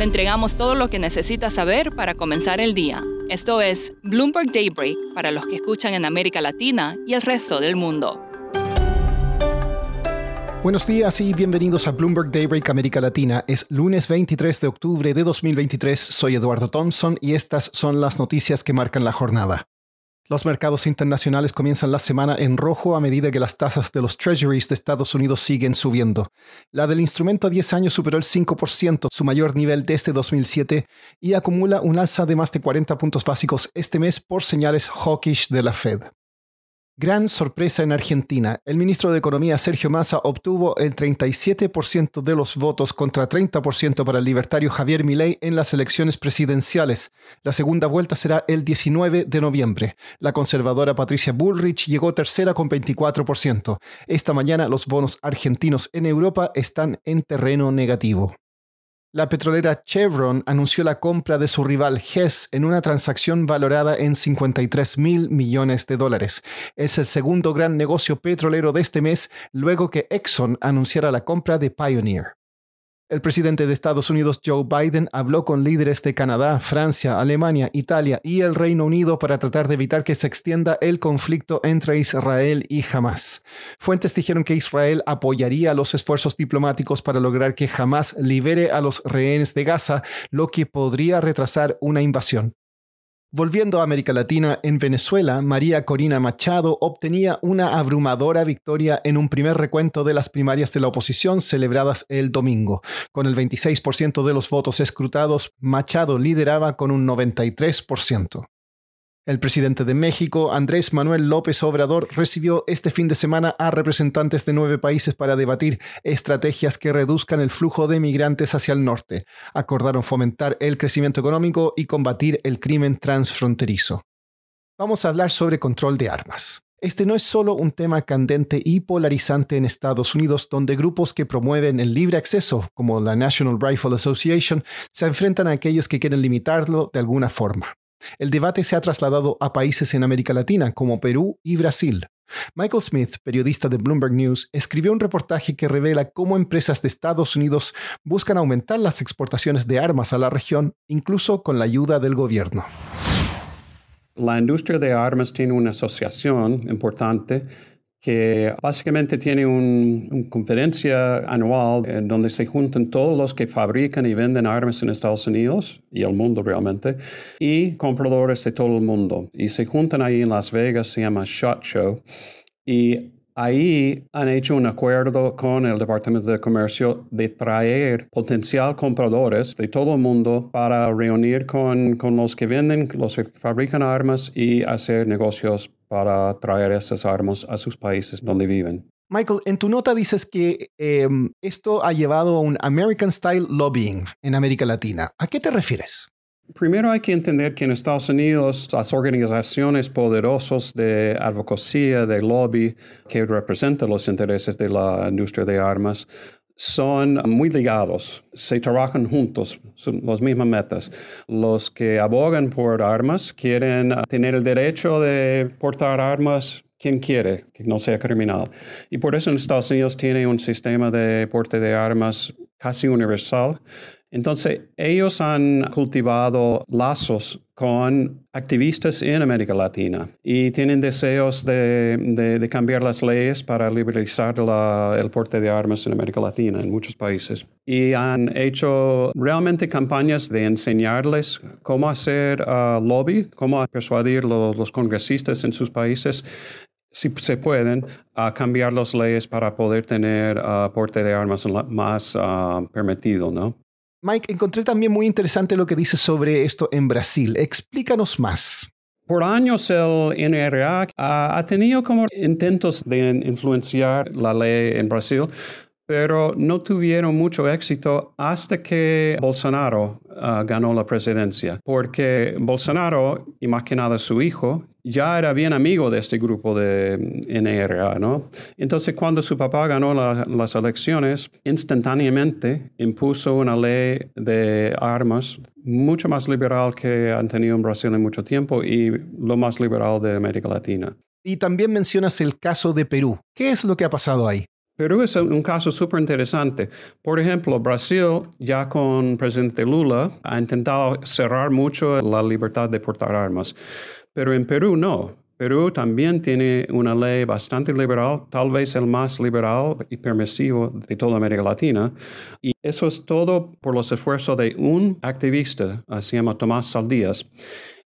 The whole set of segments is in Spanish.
Le entregamos todo lo que necesita saber para comenzar el día. Esto es Bloomberg Daybreak para los que escuchan en América Latina y el resto del mundo. Buenos días y bienvenidos a Bloomberg Daybreak América Latina. Es lunes 23 de octubre de 2023. Soy Eduardo Thompson y estas son las noticias que marcan la jornada. Los mercados internacionales comienzan la semana en rojo a medida que las tasas de los treasuries de Estados Unidos siguen subiendo. La del instrumento a 10 años superó el 5%, su mayor nivel desde 2007, y acumula un alza de más de 40 puntos básicos este mes por señales hawkish de la Fed. Gran sorpresa en Argentina. El ministro de Economía Sergio Massa obtuvo el 37% de los votos contra 30% para el libertario Javier Milei en las elecciones presidenciales. La segunda vuelta será el 19 de noviembre. La conservadora Patricia Bullrich llegó tercera con 24%. Esta mañana los bonos argentinos en Europa están en terreno negativo. La petrolera Chevron anunció la compra de su rival Hess en una transacción valorada en 53 mil millones de dólares. Es el segundo gran negocio petrolero de este mes luego que Exxon anunciara la compra de Pioneer. El presidente de Estados Unidos, Joe Biden, habló con líderes de Canadá, Francia, Alemania, Italia y el Reino Unido para tratar de evitar que se extienda el conflicto entre Israel y Hamas. Fuentes dijeron que Israel apoyaría los esfuerzos diplomáticos para lograr que Hamas libere a los rehenes de Gaza, lo que podría retrasar una invasión. Volviendo a América Latina, en Venezuela, María Corina Machado obtenía una abrumadora victoria en un primer recuento de las primarias de la oposición celebradas el domingo. Con el 26% de los votos escrutados, Machado lideraba con un 93%. El presidente de México, Andrés Manuel López Obrador, recibió este fin de semana a representantes de nueve países para debatir estrategias que reduzcan el flujo de migrantes hacia el norte. Acordaron fomentar el crecimiento económico y combatir el crimen transfronterizo. Vamos a hablar sobre control de armas. Este no es solo un tema candente y polarizante en Estados Unidos, donde grupos que promueven el libre acceso, como la National Rifle Association, se enfrentan a aquellos que quieren limitarlo de alguna forma. El debate se ha trasladado a países en América Latina como Perú y Brasil. Michael Smith, periodista de Bloomberg News, escribió un reportaje que revela cómo empresas de Estados Unidos buscan aumentar las exportaciones de armas a la región, incluso con la ayuda del gobierno. La industria de armas tiene una asociación importante que básicamente tiene una conferencia anual en donde se juntan todos los que fabrican y venden armas en Estados Unidos y el mundo realmente, y compradores de todo el mundo. Y se juntan ahí en Las Vegas, se llama SHOT Show, y Ahí han hecho un acuerdo con el Departamento de Comercio de traer potencial compradores de todo el mundo para reunir con, con los que venden, los que fabrican armas y hacer negocios para traer esas armas a sus países donde viven. Michael, en tu nota dices que em, esto ha llevado a un American Style Lobbying en América Latina. ¿A qué te refieres? Primero hay que entender que en Estados Unidos las organizaciones poderosas de advocacia, de lobby, que representan los intereses de la industria de armas, son muy ligados, se trabajan juntos, son las mismas metas. Los que abogan por armas quieren tener el derecho de portar armas quien quiere, que no sea criminal. Y por eso en Estados Unidos tiene un sistema de porte de armas casi universal entonces, ellos han cultivado lazos con activistas en América Latina y tienen deseos de, cambiar las leyes para liberalizar el porte de armas en América Latina, en muchos países. Y han hecho realmente campañas de enseñarles cómo hacer uh, lobby, cómo persuadir los, los congresistas en sus países si se pueden, a cambiar las leyes para poder tener uh, porte de armas más uh, permitido, ¿no? Mike, encontré también muy interesante lo que dices sobre esto en Brasil. Explícanos más. Por años el NRA ha, tenido como intentos de influenciar la ley en Brasil, pero no tuvieron mucho éxito hasta que Bolsonaro ah, ganó la presidencia, porque Bolsonaro, y más que nada su hijo, ya era bien amigo de este grupo de NRA, ¿no? Entonces, cuando su papá ganó las elecciones, instantáneamente impuso una ley de armas mucho más liberal que han tenido en Brasil en mucho tiempo y lo más liberal de América Latina. Y también mencionas el caso de Perú. ¿Qué es lo que ha pasado ahí? Perú es un caso súper interesante. Por ejemplo, Brasil, ya con presidente Lula, ha intentado cerrar mucho la libertad de portar armas. Pero en Perú no. Perú también tiene una ley bastante liberal, tal vez el más liberal y permisivo de toda América Latina. Y eso es todo por los esfuerzos de un activista, se llama Tomás Saldías.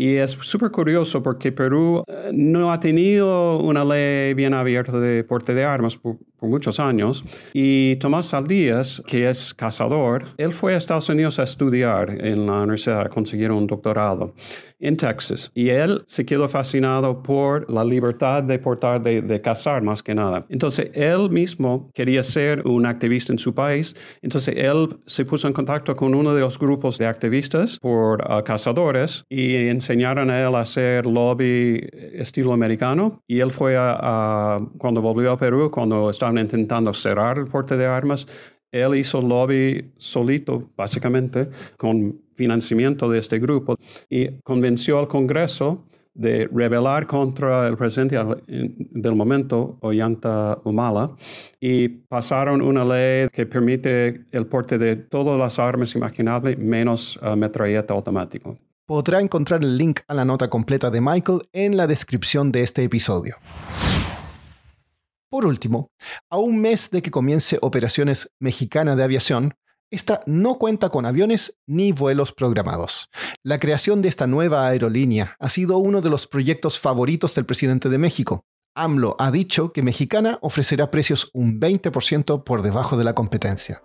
Y es súper curioso porque Perú eh, no ha tenido una ley bien abierta de porte de armas por, muchos años. Y Tomás Saldías, que es cazador, él fue a Estados Unidos a estudiar en la universidad, a conseguir un doctorado en Texas. Y él se quedó fascinado por la libertad de portar, de, de cazar más que nada. Entonces, él mismo quería ser un activista en su país. Entonces, él se puso en contacto con uno de los grupos de activistas por uh, cazadores y enseñaron a él a hacer lobby estilo americano. Y él fue a, cuando volvió a Perú, cuando estaban intentando cerrar el porte de armas, él hizo lobby solito, básicamente, con financiamiento de este grupo y convenció al Congreso de rebelar contra el presidente del momento, Ollanta Humala, y pasaron una ley que permite el porte de todas las armas imaginables menos uh, metralleta automático. Podrá encontrar el link a la nota completa de Michael en la descripción de este episodio. Por último, a un mes de que comience operaciones mexicana de aviación, esta no cuenta con aviones ni vuelos programados. La creación de esta nueva aerolínea ha sido uno de los proyectos favoritos del presidente de México. AMLO ha dicho que Mexicana ofrecerá precios un 20% por debajo de la competencia.